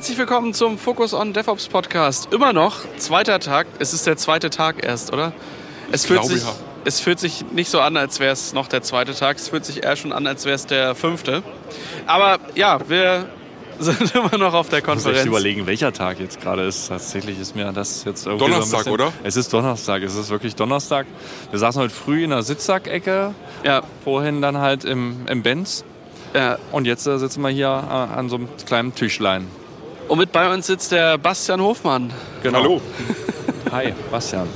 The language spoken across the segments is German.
Herzlich willkommen zum Focus on DevOps Podcast. Immer noch zweiter Tag. Es ist der zweite Tag erst, oder? Es fühlt, glaube, sich, ja. es fühlt sich nicht so an, als wäre es noch der zweite Tag. Es fühlt sich eher schon an, als wäre es der fünfte. Aber ja, wir sind immer noch auf der Ich muss echt Konferenz. überlegen, welcher Tag jetzt gerade ist. Tatsächlich ist mir das jetzt irgendwie Donnerstag, so ein bisschen, oder? Es ist Donnerstag, es ist wirklich Donnerstag. Wir saßen heute früh in der Sitzsackecke, Ja, vorhin dann halt im, im Benz. ja. Und jetzt äh, sitzen wir hier äh, an so einem kleinen Tischlein. Und mit bei uns sitzt der Bastian Hofmann. Genau. Hallo. Hi, Bastian.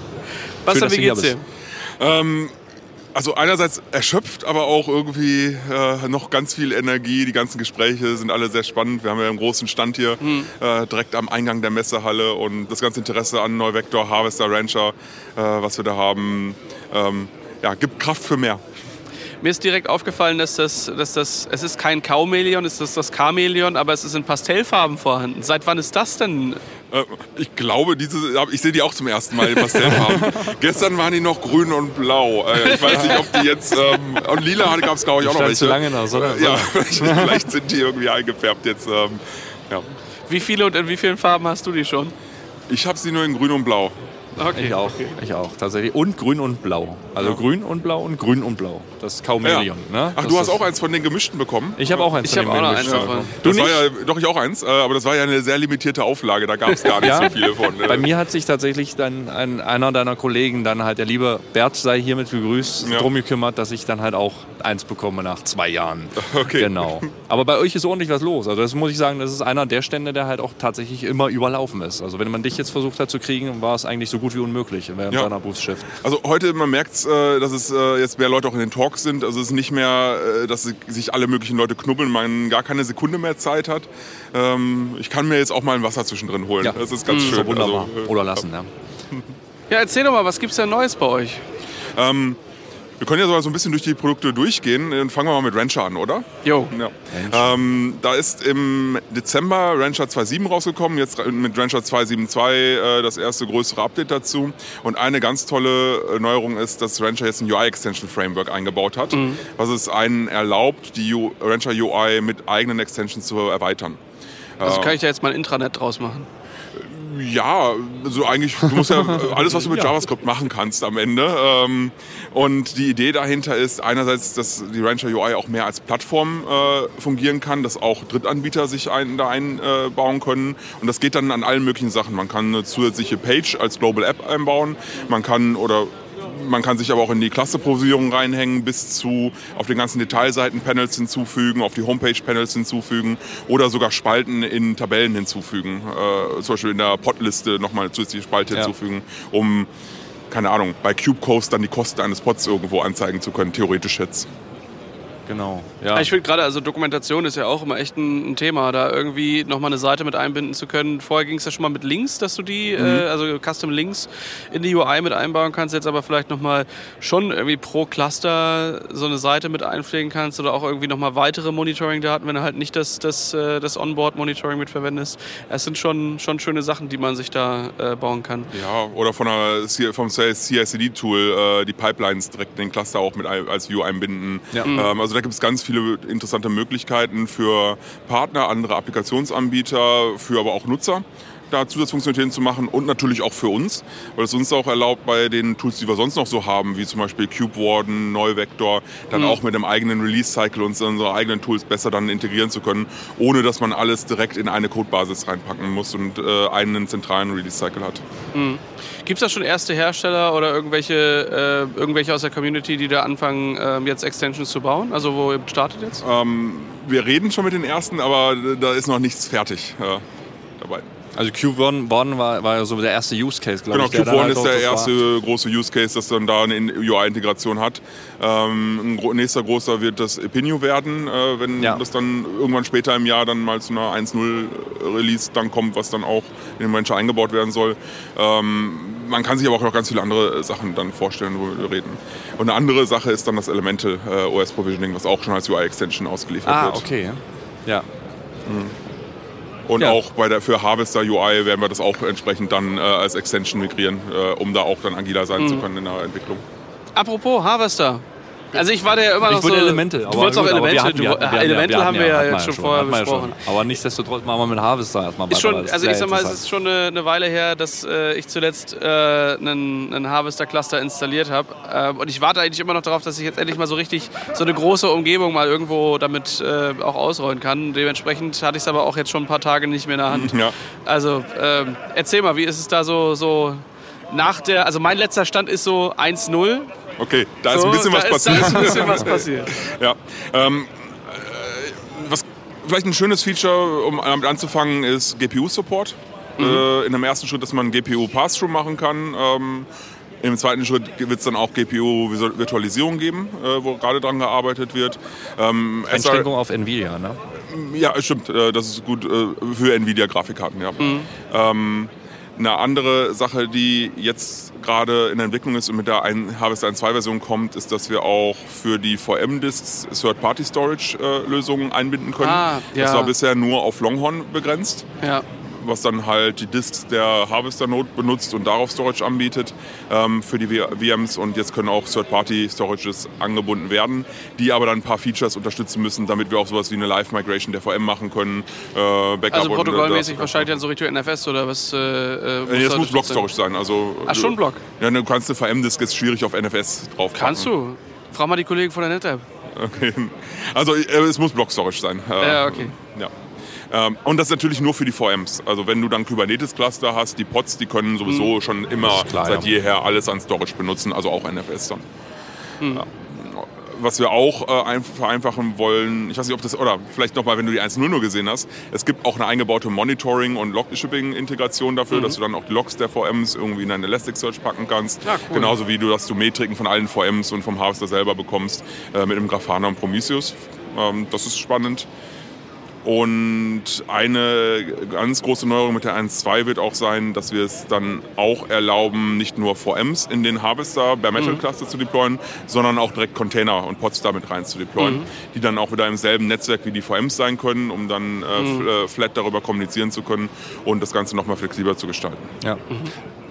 Bastian, dass wie geht's dir? Ähm, also einerseits erschöpft, aber auch irgendwie äh, noch ganz viel Energie. Die ganzen Gespräche sind alle sehr spannend. Wir haben ja einen großen Stand hier äh, direkt am Eingang der Messehalle und das ganze Interesse an Neuvector, Harvester, Rancher, äh, was wir da haben, ähm, ja, gibt Kraft für mehr. Mir ist direkt aufgefallen, dass das, dass das, es ist kein Kaumeleon, es ist das Chameleon, aber es ist in Pastellfarben vorhanden. Seit wann ist das denn? Äh, Ich glaube, diese, ich sehe die auch zum ersten Mal in Pastellfarben. Gestern waren die noch grün und blau. Äh, Ich weiß nicht, ob die jetzt. Ähm, und lila gab es, glaube ich, auch noch welche. zu lange in der Sonne. Äh, Ja, vielleicht sind die irgendwie eingefärbt jetzt. Ähm, ja. Wie viele und in wie vielen Farben hast du die schon? Ich habe sie nur in grün und blau. Okay. Ich auch, ich auch, tatsächlich. Und grün und blau. Also Ja. grün und blau und grün und blau. Das ist Chamäleon. Ne? Ach, das du hast auch eins von den gemischten bekommen? Ich habe auch eins Ich von den auch noch Gemischten eins davon. Du das nicht? war ja, doch, ich auch eins, äh, aber das war ja eine sehr limitierte Auflage. Da gab es gar nicht Ja. so viele von. äh. Bei mir hat sich tatsächlich dann ein, einer deiner Kollegen, dann halt der liebe Bert sei hiermit begrüßt, Ja. drum gekümmert, dass ich dann halt auch eins bekomme nach zwei Jahren. Okay. Genau. Aber bei euch ist ordentlich was los. Also das muss ich sagen, das ist einer der Stände, der halt auch tatsächlich immer überlaufen ist. Also wenn man dich jetzt versucht hat zu kriegen, war es eigentlich so gut wie unmöglich während Ja. deiner Berufsschiff. Also heute, man merkt äh, dass es äh, jetzt mehr Leute auch in den Talks sind. Also es ist nicht mehr, äh, dass sich alle möglichen Leute knubbeln, man gar keine Sekunde mehr Zeit hat. Ähm, ich kann mir jetzt auch mal ein Wasser zwischendrin holen. Ja. Das ist ganz So schön. wunderbar. Also, Oder lassen, ja. Ja, erzähl doch mal, was gibt's denn Neues bei euch? Ähm, wir können ja so- so ein bisschen durch die Produkte durchgehen. Dann fangen wir mal mit Rancher an, oder? Jo. Ja. Ähm, da ist im Dezember Rancher 2.7 rausgekommen, jetzt mit Rancher 2.7.2 äh, das erste größere Update dazu. Und eine ganz tolle äh, Neuerung ist, dass Rancher jetzt ein UI-Extension-Framework eingebaut hat, was es einen erlaubt, die U Rancher UI mit eigenen Extensions zu erweitern. Also kann ich da jetzt mal ein Intranet draus machen? Ja, also eigentlich, du musst ja alles, was du mit JavaScript machen kannst am Ende. Ähm, und die Idee dahinter ist einerseits, dass die Rancher UI auch mehr als Plattform äh, fungieren kann, dass auch Drittanbieter sich ein, da einbauen können. Und das geht dann an allen möglichen Sachen. Man kann eine zusätzliche Page als Global App einbauen. Man kann oder man kann sich aber auch in die Cluster-Provisierung reinhängen, bis zu auf den ganzen Detailseiten Panels hinzufügen, auf die Homepage-Panels hinzufügen oder sogar Spalten in Tabellen hinzufügen. Äh, zum Beispiel in der Podliste nochmal eine zusätzliche Spalte Ja. hinzufügen, um, keine Ahnung, bei Cubecoast dann die Kosten eines Pods irgendwo anzeigen zu können, theoretisch jetzt. Genau. Ja. Ich finde gerade, also Dokumentation ist ja auch immer echt ein, ein Thema, da irgendwie nochmal eine Seite mit einbinden zu können. Vorher ging es ja schon mal mit Links, dass du die, Mhm. äh, also Custom Links in die UI mit einbauen kannst, jetzt aber vielleicht nochmal schon irgendwie pro Cluster so eine Seite mit einpflegen kannst oder auch irgendwie nochmal weitere Monitoring-Daten, wenn du halt nicht das, das, äh, das Onboard-Monitoring mit verwendest. Es sind schon, schon schöne Sachen, die man sich da äh, bauen kann. Ja, oder von der, vom CI/CD-Tool äh, die Pipelines direkt in den Cluster auch mit als View einbinden. Ja. Ähm, also da gibt es ganz viele interessante Möglichkeiten für Partner, andere Applikationsanbieter, für aber auch Nutzer da Zusatzfunktionalitäten zu machen und natürlich auch für uns, weil es uns auch erlaubt, bei den Tools, die wir sonst noch so haben, wie zum Beispiel CubeWarden, Neuvector, dann auch mit einem eigenen Release-Cycle uns unsere eigenen Tools besser dann integrieren zu können, ohne dass man alles direkt in eine Codebasis reinpacken muss und äh, einen zentralen Release-Cycle hat. Gibt es da schon erste Hersteller oder irgendwelche, äh, irgendwelche aus der Community, die da anfangen, ähm, jetzt Extensions zu bauen? Also wo ihr startet jetzt? Ähm, wir reden schon mit den ersten, aber da ist noch nichts fertig äh, dabei. Also Cube One, One war, war ja so der erste Use Case, glaube Genau, ich. Cube dann One halt ist der das war. erste große Use Case, dass dann da eine UI-Integration hat. Ähm, ein nächster großer wird das Epinio werden, äh, wenn Ja. das dann irgendwann später im Jahr dann mal zu einer 1.0 Release dann kommt, was dann auch in den Rancher eingebaut werden soll. Ähm, man kann sich aber auch noch ganz viele andere Sachen dann vorstellen, wo wir reden. Und eine andere Sache ist dann das Elemental äh, OS Provisioning, was auch schon als UI-Extension ausgeliefert Ah, wird. okay. Ja. Und Ja. auch bei der, für Harvester UI werden wir das auch entsprechend dann äh, als Extension migrieren, äh, um da auch dann agiler sein Mhm. zu können in der Entwicklung. Apropos Harvester. Also ich war ja immer noch Ich wollte so... Elemental. Du wolltest auch Elemental. wir hatten- Elemental haben wir ja jetzt schon vorher besprochen. Aber nichtsdestotrotz machen wir mit Harvester erstmal Ist weiter, schon, also ich sag mal, es ist schon eine, eine Weile her, dass äh, ich zuletzt äh, einen, einen Harvester-Cluster installiert habe. Ähm, und ich warte eigentlich immer noch darauf, dass ich jetzt endlich mal so richtig so eine große Umgebung mal irgendwo damit äh, auch ausrollen kann. Dementsprechend hatte ich es aber auch jetzt schon ein paar Tage nicht mehr in der Hand. Ja. Also ähm, erzähl mal, wie ist es da so, so nach der, also mein letzter Stand ist so 1-0. Okay, da ist So, ein bisschen da was ist, passiert. Da ist ein bisschen was passiert. Ja. Ähm, äh, was vielleicht ein schönes Feature, um damit anzufangen, ist GPU-Support. Mhm. Äh, in einem ersten Schritt, dass man GPU Pass-Through machen kann. Ähm, Im zweiten Schritt wird es dann auch GPU-Virtualisierung geben, äh, wo gerade dran gearbeitet wird. Ähm, SR Einschränkung auf Nvidia, ne? ja, stimmt. äh, Das ist gut äh, für Nvidia-Grafikkarten. Ja. Mhm. Ähm, eine andere Sache, die jetzt gerade in der Entwicklung ist und mit der ein Harvester 1.2-Version kommt, ist, dass wir auch für die VM-Disks Third-Party-Storage-Lösungen einbinden können. Ah, ja. Das war bisher nur auf Longhorn begrenzt Ja. Was dann halt die Disks der Harvester Node benutzt und darauf Storage anbietet ähm, für die VMs und jetzt können auch Third-Party-Storages angebunden werden, die aber dann ein paar Features unterstützen müssen, damit wir auch sowas wie eine Live-Migration der VM machen können, äh, Backup Also äh, protokollmäßig wahrscheinlich dann so Richtung NFS oder was? Äh, äh, Äh, das da muss Block sein? Also, Ach, schon Block? Ja, du kannst eine VM-Disk jetzt schwierig auf NFS drauf Kannst du. Frag mal die Kollegen von der NetApp. Okay. Also äh, es muss Block Storage sein. Äh, Ja, okay. Ja. Ähm, und das natürlich nur für die VMs. Also wenn du dann Kubernetes-Cluster hast, die Pods, die können Mhm. sowieso schon immer ist klar, seit ja. jeher alles an Storage benutzen, also auch NFS dann. Mhm. Ja. Was wir auch äh, ein- vereinfachen wollen, ich weiß nicht, ob das, oder vielleicht nochmal, wenn du die 1.0 nur gesehen hast, es gibt auch eine eingebaute Monitoring- und Log-Shipping-Integration dafür, dass du dann auch die Logs der VMs irgendwie in deinen Elasticsearch packen kannst. Ja, cool. Genauso wie du, dass du Metriken von allen VMs und vom Harvester selber bekommst äh, mit einem Grafana und Prometheus. Ähm, das ist spannend. Und eine ganz große Neuerung mit der 1.2 wird auch sein, dass wir es dann auch erlauben, nicht nur VMs in den Harvester Bare Metal Cluster zu deployen, sondern auch direkt Container und Pods damit rein zu deployen, die dann auch wieder im selben Netzwerk wie die VMs sein können, um dann äh, f- äh, flat darüber kommunizieren zu können und das Ganze nochmal flexibler zu gestalten. Ja.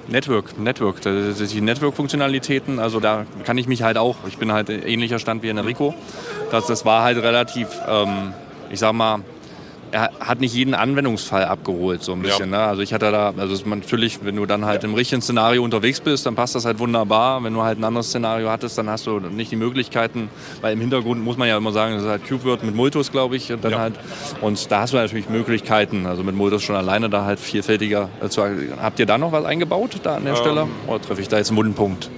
Network, Network, ist die Network-Funktionalitäten, also da kann ich mich halt auch, ich bin halt ähnlicher Stand wie Enrico, das, das war halt relativ, ähm, ich sag mal, er hat nicht jeden Anwendungsfall abgeholt, so ein bisschen. Ne? Also ich hatte da, also natürlich, wenn du dann halt im richtigen Szenario unterwegs bist, dann passt das halt wunderbar. Wenn du halt ein anderes Szenario hattest, dann hast du nicht die Möglichkeiten, weil im Hintergrund muss man ja immer sagen, das ist halt CubeWord mit Multus, glaube ich, und dann Ja. halt, und da hast du natürlich Möglichkeiten, also mit Multus schon alleine da halt vielfältiger zu Habt ihr da noch was eingebaut da an der Stelle? Oder treffe ich da jetzt einen wunden Punkt?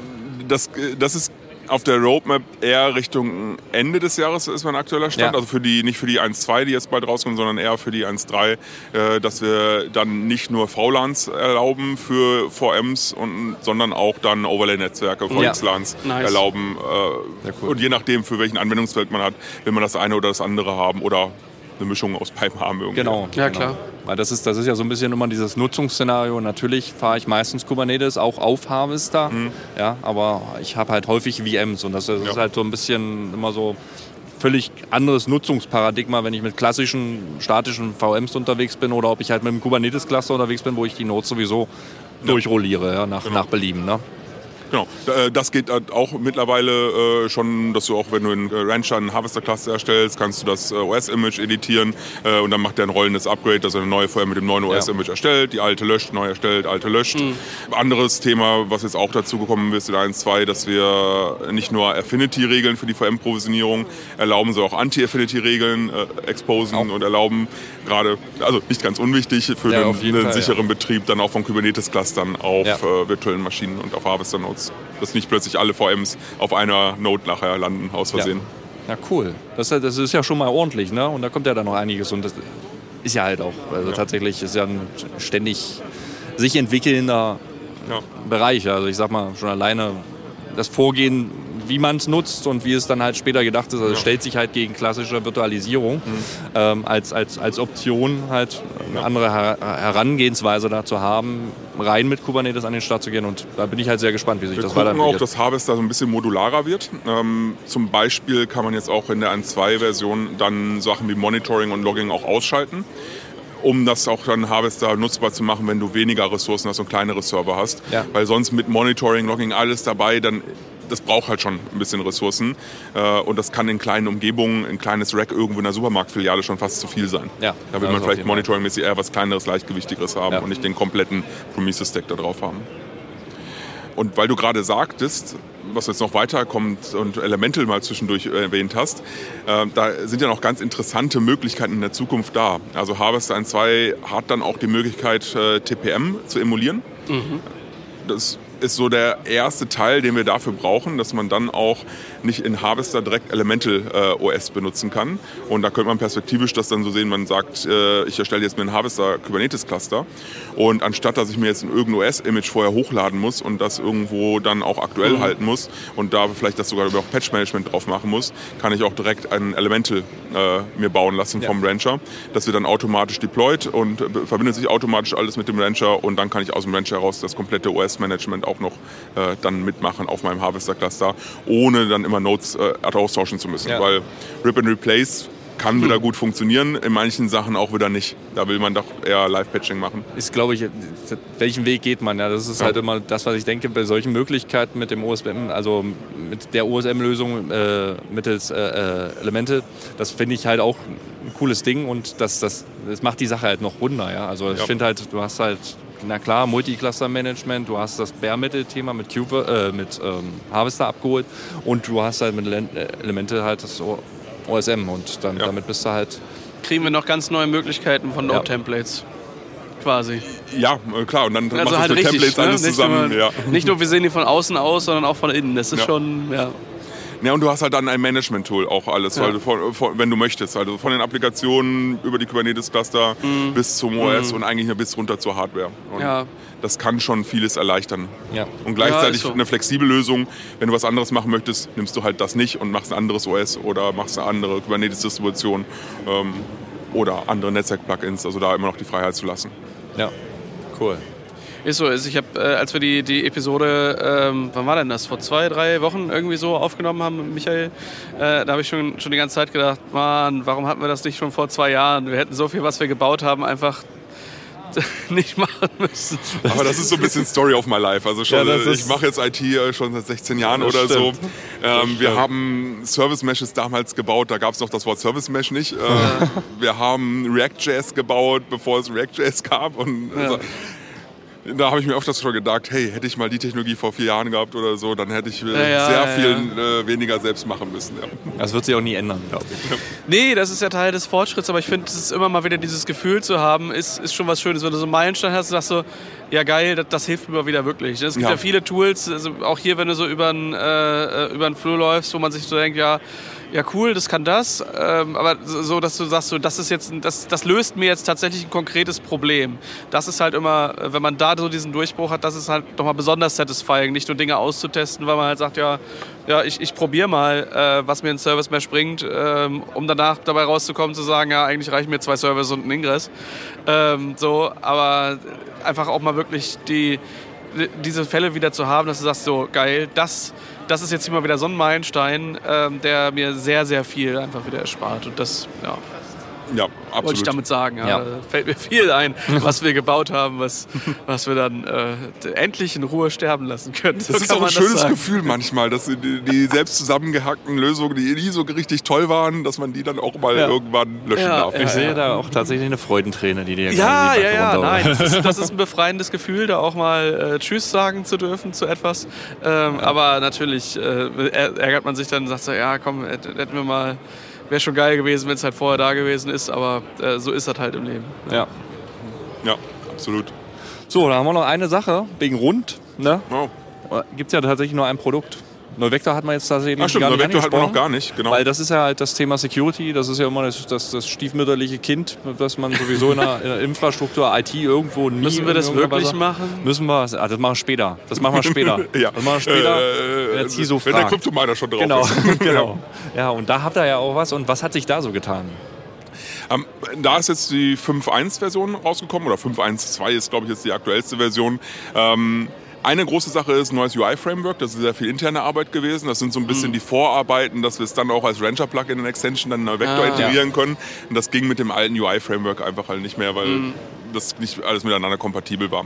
Das, äh, das ist auf der Roadmap eher Richtung Ende des Jahres ist mein aktueller Stand. Ja. Also für die, nicht für die 1.2, die jetzt bald rauskommen, sondern eher für die 1.3, äh, dass wir dann nicht nur VLANs erlauben für VMs, und, sondern auch dann Overlay-Netzwerke, Ja. VXLANs Nice. erlauben. Äh, cool. Und je nachdem, für welchen Anwendungsfeld man hat, will man das eine oder das andere haben oder eine Mischung aus Pipe haben irgendwie. Genau. Ja, genau. klar. Weil das ist, das ist ja so ein bisschen immer dieses Nutzungsszenario. Natürlich fahre ich meistens Kubernetes auch auf Harvester, ja, aber ich habe halt häufig VMs und das, das ist Ja. halt so ein bisschen immer so völlig anderes Nutzungsparadigma, wenn ich mit klassischen statischen VMs unterwegs bin oder ob ich halt mit einem Kubernetes-Cluster unterwegs bin, wo ich die Nodes sowieso durchrolliere, ja, nach, nach Belieben. Ne? Genau, äh, das geht halt auch mittlerweile äh, schon, dass du auch, wenn du in äh, Rancher einen Harvester-Cluster erstellst, kannst du das OS-Image editieren und dann macht der ein rollendes Upgrade, dass er eine neue vorher mit dem neuen OS-Image erstellt, die alte löscht, neu erstellt, alte löscht. Anderes Thema, was jetzt auch dazu gekommen ist in 1.2, dass wir nicht nur Affinity-Regeln für die VM-Provisionierung erlauben, sondern auch Anti-Affinity-Regeln exposen und erlauben, gerade, also nicht ganz unwichtig, für Ja, den, Fall, sicheren Betrieb dann auch von Kubernetes-Clustern auf Ja. äh, virtuellen Maschinen und auf Harvester-Nodes. Dass nicht plötzlich alle VMs auf einer Node nachher landen, aus Versehen. Ja, cool. Das, das ist ja schon mal ordentlich, ne? Und da kommt ja dann noch einiges und das ist ja halt auch, also tatsächlich ist ja ein ständig sich entwickelnder Ja. Bereich. Also ich sag mal, schon alleine das Vorgehen, wie man es nutzt und wie es dann halt später gedacht ist, also es stellt sich halt gegen klassische Virtualisierung ähm, als, als, als Option halt eine andere Her Herangehensweise dazu haben, rein mit Kubernetes an den Start zu gehen und da bin ich halt sehr gespannt, wie sich Wir das gucken auch, weiterentwickelt. dass Harvester so ein bisschen modularer wird. Ähm, zum Beispiel kann man jetzt auch in der 1.2-Version dann Sachen wie Monitoring und Logging auch ausschalten, um das auch dann Harvester nutzbar zu machen, wenn du weniger Ressourcen hast und kleinere Server hast. Ja. Weil sonst mit Monitoring, Logging alles dabei, dann das braucht halt schon ein bisschen Ressourcen. Äh, und das kann in kleinen Umgebungen, ein kleines Rack irgendwo in der Supermarktfiliale schon fast zu viel sein. Ja, da will man vielleicht monitoringmäßig eher was kleineres, leichtgewichtigeres haben Ja. und nicht den kompletten Prometheus-Stack da drauf haben. Und weil du gerade sagtest, was jetzt noch weiterkommt und Elemental mal zwischendurch erwähnt hast, äh, da sind ja noch ganz interessante Möglichkeiten in der Zukunft da. Also Harvest 1.2 hat dann auch die Möglichkeit, äh, TPM zu emulieren. Das ist so der erste Teil, den wir dafür brauchen, dass man dann auch nicht in Harvester direkt Elemental äh, OS benutzen kann. Und da könnte man perspektivisch das dann so sehen, man sagt, äh, ich erstelle jetzt mir ein Harvester Kubernetes Cluster und anstatt, dass ich mir jetzt ein irgendein OS-Image vorher hochladen muss und das irgendwo dann auch aktuell halten muss und da vielleicht das sogar über Patch-Management drauf machen muss, kann ich auch direkt ein Elemental äh, mir bauen lassen Ja. vom Rancher. Das wird dann automatisch deployed und verbindet sich automatisch alles mit dem Rancher und dann kann ich aus dem Rancher heraus das komplette OS-Management auch noch äh, dann mitmachen auf meinem Harvester-Cluster, ohne dann immer Nodes äh, austauschen zu müssen. Ja. Weil Rip and Replace kann wieder gut funktionieren, in manchen Sachen auch wieder nicht. Da will man doch eher Live-Patching machen. ist, glaube ich, welchen Weg geht man? Ja, das ist Ja. halt immer das, was ich denke, bei solchen Möglichkeiten mit dem OSM, also mit der OSM-Lösung äh, mittels äh, äh, Elemente, das finde ich halt auch ein cooles Ding und das, das, das macht die Sache halt noch runder. Ja? Also ich Ja. finde halt, du hast halt, na klar, Multicluster-Management, du hast das Bare-Metal-Thema mit, Cube, äh, mit ähm, Harvester abgeholt und du hast halt mit Ele- Elemente halt das OSM und dann, Ja. damit bist du halt Kriegen wir noch ganz neue Möglichkeiten von Ja. Node-Templates. Quasi. Ja, äh, klar, und dann Also machst du halt mit richtig. Templates ne? alles nicht, zusammen. nur, Ja. nicht nur, wir sehen die von außen aus, sondern auch von innen. Das ist Ja. schon, ja. Ja, und du hast halt dann ein Management-Tool auch alles, Ja. du von, von, wenn du möchtest. Also von den Applikationen über die Kubernetes-Cluster bis zum OS und eigentlich bis runter zur Hardware. Und Mhm. Ja. Das kann schon vieles erleichtern. Ja. Und gleichzeitig so. eine flexible Lösung. Wenn du was anderes machen möchtest, nimmst du halt das nicht und machst ein anderes OS oder machst eine andere Kubernetes-Distribution ähm, oder andere Netzwerk-Plugins. Also da immer noch die Freiheit zu lassen. ja, cool. Ist so. Ist, ich habe, äh, als wir die, die Episode, ähm, wann war denn das? Vor zwei, drei Wochen irgendwie so aufgenommen haben mit Michael, äh, da habe ich schon, schon die ganze Zeit gedacht, Mann, warum hatten wir das nicht schon vor zwei Jahren? Wir hätten so viel, was wir gebaut haben, einfach nicht machen müssen. Aber das ist so ein bisschen Story of my life. Also schon, Ja, ich mache jetzt IT schon seit 16 Jahren Das oder stimmt. so. Ähm, wir haben Service Meshes damals gebaut, da gab es noch das Wort Service Mesh nicht. Äh, wir haben React.js gebaut, bevor es React.js gab. Und also, da habe ich mir öfters schon gedacht, hey, hätte ich mal die Technologie vor vier Jahren gehabt oder so, dann hätte ich äh, Ja, ja, sehr ja, viel Äh, weniger selbst machen müssen. Ja. Das wird sich auch nie ändern, glaube ich. Nee, das ist ja Teil des Fortschritts, aber ich finde, es ist immer mal wieder dieses Gefühl zu haben, ist, ist schon was Schönes. Wenn du so einen Meilenstein hast, sagst du, ja geil, das, das hilft mir mal wieder wirklich. Es gibt ja, Ja. viele Tools, also auch hier, wenn du so über einen äh, über einen Flur läufst, wo man sich so denkt, ja, ja cool, das kann das, ähm, aber so, dass du sagst, so, das ist jetzt, das, das löst mir jetzt tatsächlich ein konkretes Problem. Das ist halt immer, äh, wenn man da so diesen Durchbruch hat, das ist halt nochmal besonders satisfying, nicht nur Dinge auszutesten, weil man halt sagt, ja, ja, ich, ich probiere mal, äh, was mir ein Service Mesh bringt, ähm, um danach dabei rauszukommen, zu sagen, ja, eigentlich reichen mir zwei Services und ein Ingress. Ähm, so, aber einfach auch mal wirklich die, diese Fälle wieder zu haben, dass du sagst, so geil, das, das ist jetzt immer wieder so ein Meilenstein, ähm, der mir sehr, sehr viel einfach wieder erspart. Und das, ja, Ja, wollte ich absolut. damit sagen. Ja. Ja. Da fällt mir viel ein, was wir gebaut haben, was, was wir dann äh, endlich in Ruhe sterben lassen können. So Das ist auch ein schönes sagen. Gefühl manchmal, dass die, die selbst zusammengehackten Lösungen, die nie so richtig toll waren, dass man die dann auch mal Ja. irgendwann löschen Ja, darf. ja, Ich sehe da auch tatsächlich eine Freudenträne, die dir Ja, ja, ja, nein, das ist, das ist ein befreiendes Gefühl, da auch mal äh, Tschüss sagen zu dürfen zu etwas. Ähm, Aber natürlich äh, är- ärgert man sich dann und sagt so, ja komm, hätt- hätten wir mal, wäre schon geil gewesen, wenn es halt vorher da gewesen ist, aber äh, so ist das halt im Leben. Ja. Ja, absolut. So, da haben wir noch eine Sache, wegen Rund. Ne? Oh. Gibt es ja tatsächlich nur ein Produkt. Neuvector hat man jetzt tatsächlich Ach stimmt, gar nicht Vector hat man noch gar nicht. Genau. Weil das ist ja halt das Thema Security, das ist ja immer das, das, das stiefmütterliche Kind, das man sowieso in der, in der Infrastruktur, IT irgendwo nie... Müssen wir das wirklich Weise- machen? Müssen wir, ah, das machen wir später. Das machen wir später. ja. Das machen wir später, Äh, wenn der CISO wenn der. Kryptominer schon drauf Genau, ist. genau. Ja, und da habt ihr ja auch was. Und was hat sich da so getan? Ähm, da ist jetzt die 5.1-Version rausgekommen, oder 5.1.2 ist, glaube ich, jetzt die aktuellste Version. Ähm, eine große Sache ist neues UI-Framework. Das ist sehr viel interne Arbeit gewesen. Das sind so ein Mhm. bisschen die Vorarbeiten, dass wir es dann auch als Rancher-Plugin in Extension dann in Vector Ah. integrieren können. Und das ging mit dem alten UI-Framework einfach halt nicht mehr, weil Mhm. das nicht alles miteinander kompatibel war.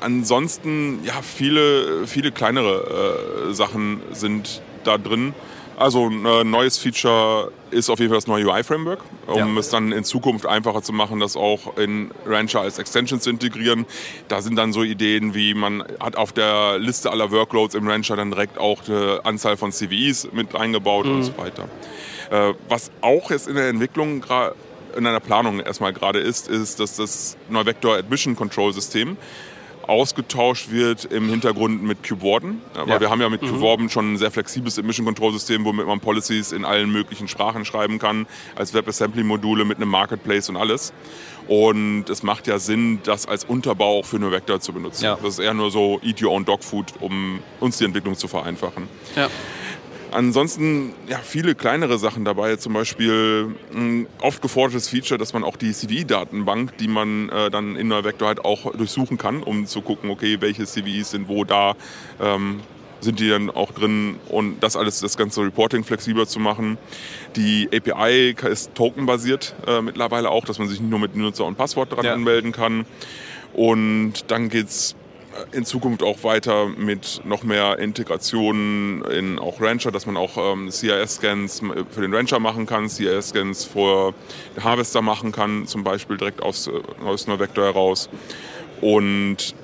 ansonsten, ja, viele, viele kleinere äh, Sachen sind da drin. Also ein äh, neues Feature ist auf jeden Fall das neue UI-Framework, um ja. es dann in Zukunft einfacher zu machen, das auch in Rancher als Extension zu integrieren. Da sind dann so Ideen wie, man hat auf der Liste aller Workloads im Rancher dann direkt auch die Anzahl von CVEs mit eingebaut mhm. und so weiter. Äh, was auch jetzt in der Entwicklung in einer Planung erstmal gerade ist, ist, dass das Neuvector Admission Control System ausgetauscht wird im Hintergrund mit CubeWarden. Aber ja. wir haben ja mit mhm. CubeWarden schon ein sehr flexibles Emission Control System, womit man Policies in allen möglichen Sprachen schreiben kann, als WebAssembly-Module mit einem Marketplace und alles. Und es macht ja Sinn, das als Unterbau auch für eine Vector zu benutzen. Ja. Das ist eher nur so Eat Your Own Dog Food, um uns die Entwicklung zu vereinfachen. Ja. Ansonsten ja, viele kleinere Sachen dabei, zum Beispiel ein oft gefordertes Feature, dass man auch die CV-Datenbank, die man äh, dann in der Vector halt auch durchsuchen kann, um zu gucken, okay, welche CVs sind wo da, ähm, sind die dann auch drin und das alles, das ganze Reporting flexibler zu machen. Die API ist tokenbasiert äh, mittlerweile auch, dass man sich nicht nur mit Nutzer und Passwort dran ja. anmelden kann. Und dann geht es in Zukunft auch weiter mit noch mehr Integration in auch Rancher, dass man auch ähm, CIS-Scans für den Rancher machen kann, CIS-Scans für Harvester machen kann, zum Beispiel direkt aus, aus einer Vector heraus. Und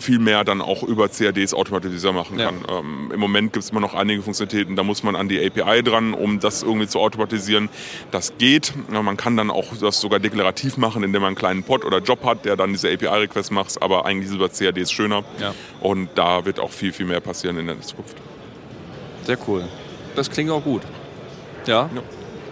viel mehr dann auch über CADs automatisiert machen kann. Ja. Ähm, Im Moment gibt es immer noch einige Funktionalitäten, da muss man an die API dran, um das irgendwie zu automatisieren. Das geht. Ja, man kann dann auch das sogar deklarativ machen, indem man einen kleinen Pod oder Job hat, der dann diese API-Requests macht, aber eigentlich ist über CADs schöner. Ja. Und da wird auch viel, viel mehr passieren in der Zukunft. Sehr cool. Das klingt auch gut. ja.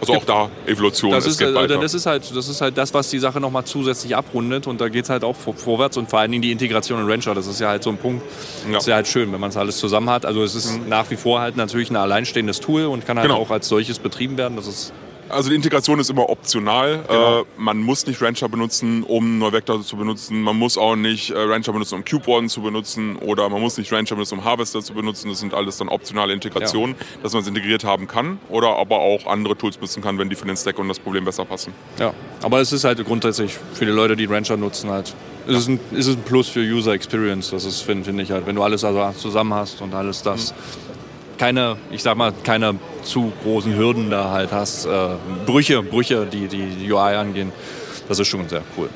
Also auch da Evolution, das ist, äh, Das ist, halt, das ist halt das, was die Sache nochmal zusätzlich abrundet und da geht es halt auch vorwärts und vor allen Dingen die Integration in Rancher, das ist ja halt so ein Punkt, ja. das ist ja halt schön, wenn man es alles zusammen hat. Also es ist mhm. nach wie vor halt natürlich ein alleinstehendes Tool und kann halt genau. auch als solches betrieben werden, das ist also die Integration ist immer optional. Genau. Äh, man muss nicht Rancher benutzen, um Neuvector zu benutzen. Man muss auch nicht äh, Rancher benutzen, um CubeWarden zu benutzen. Oder man muss nicht Rancher benutzen, um Harvester zu benutzen. Das sind alles dann optionale Integrationen, ja. dass man es integriert haben kann. Oder aber auch andere Tools benutzen kann, wenn die für den Stack und das Problem besser passen. Ja, aber es ist halt grundsätzlich für die Leute, die Rancher nutzen, halt ist es ein, ist ein Plus für User Experience. Das ist, finde find ich halt, wenn du alles also zusammen hast und alles das. Mhm keine, ich sag mal, keine zu großen Hürden da halt hast. Äh, Brüche, Brüche, die die UI angehen. Das ist schon sehr cool.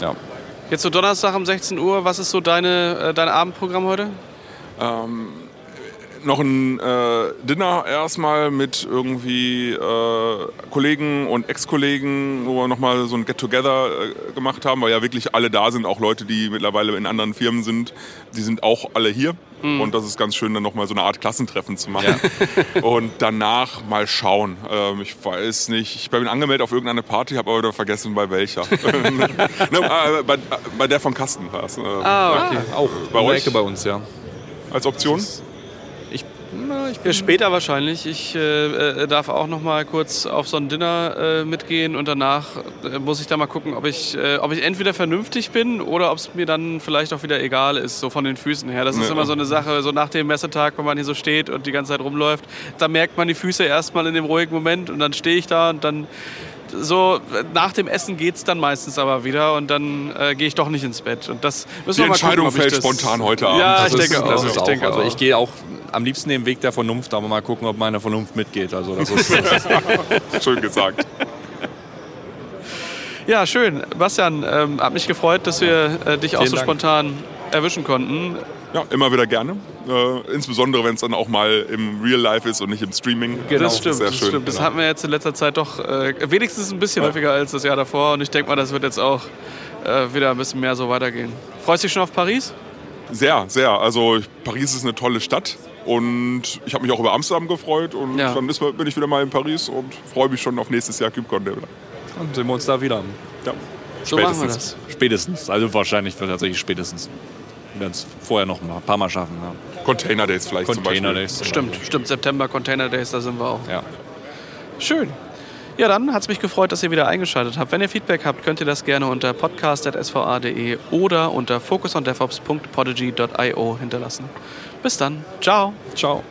Ja. Jetzt so Donnerstag um 16 Uhr, was ist so deine, äh, dein Abendprogramm heute? Ähm, noch ein äh, Dinner erstmal mit irgendwie äh, Kollegen und Ex-Kollegen, wo wir nochmal so ein Get-Together äh, gemacht haben, weil ja wirklich alle da sind, auch Leute, die mittlerweile in anderen Firmen sind, die sind auch alle hier. Mhm. Und das ist ganz schön, dann nochmal so eine Art Klassentreffen zu machen. Ja. und danach mal schauen. Ähm, ich weiß nicht, ich bin angemeldet auf irgendeine Party, habe aber wieder vergessen, bei welcher. ne, äh, bei, bei, der von Kasten war es. Äh, ah, okay. Auch bei euch? Ecke bei uns, ja. Als Option? Na, ich bin später wahrscheinlich. Ich äh, äh, darf auch noch mal kurz auf so ein Dinner äh, mitgehen und danach äh, muss ich da mal gucken, ob ich, äh, ob ich entweder vernünftig bin oder ob es mir dann vielleicht auch wieder egal ist, so von den Füßen her. Das ist ja. immer so eine Sache, so nach dem Messetag, wenn man hier so steht und die ganze Zeit rumläuft, da merkt man die Füße erstmal in dem ruhigen Moment und dann stehe ich da und dann so nach dem Essen geht es dann meistens aber wieder und dann äh, gehe ich doch nicht ins Bett. Und das müssen Die wir mal Entscheidung gucken, fällt spontan heute Abend. Ja, das ich ist, denke auch. Ich, denke also ich gehe auch am liebsten den Weg der Vernunft, aber mal gucken, ob meine Vernunft mitgeht. Also das ist schön gesagt. Ja, schön. Bastian, ähm, hat mich gefreut, dass wir äh, dich Vielen auch so Dank. spontan erwischen konnten. Ja, immer wieder gerne. Äh, insbesondere, wenn es dann auch mal im Real Life ist und nicht im Streaming. Genau, das stimmt. Das, stimmt. das genau. hatten wir jetzt in letzter Zeit doch äh, wenigstens ein bisschen ja. häufiger als das Jahr davor. Und ich denke mal, das wird jetzt auch äh, wieder ein bisschen mehr so weitergehen. Freust du dich schon auf Paris? Sehr, sehr. Also Paris ist eine tolle Stadt. Und ich habe mich auch über Amsterdam gefreut. Und ja. dann ist, bin ich wieder mal in Paris und freue mich schon auf nächstes Jahr KubeCon. Dann sehen wir uns da wieder. Ja. So spätestens. machen wir das. Spätestens. Also wahrscheinlich tatsächlich spätestens. Wir werden es vorher noch ein paar Mal schaffen. Ja. Container Days vielleicht Container Days. Stimmt, stimmt. September Container Days, da sind wir auch. Ja. Schön. Ja, dann hat es mich gefreut, dass ihr wieder eingeschaltet habt. Wenn ihr Feedback habt, könnt ihr das gerne unter podcast.sva.de oder unter focusondevops.podigy.io hinterlassen. Bis dann. Ciao. Ciao.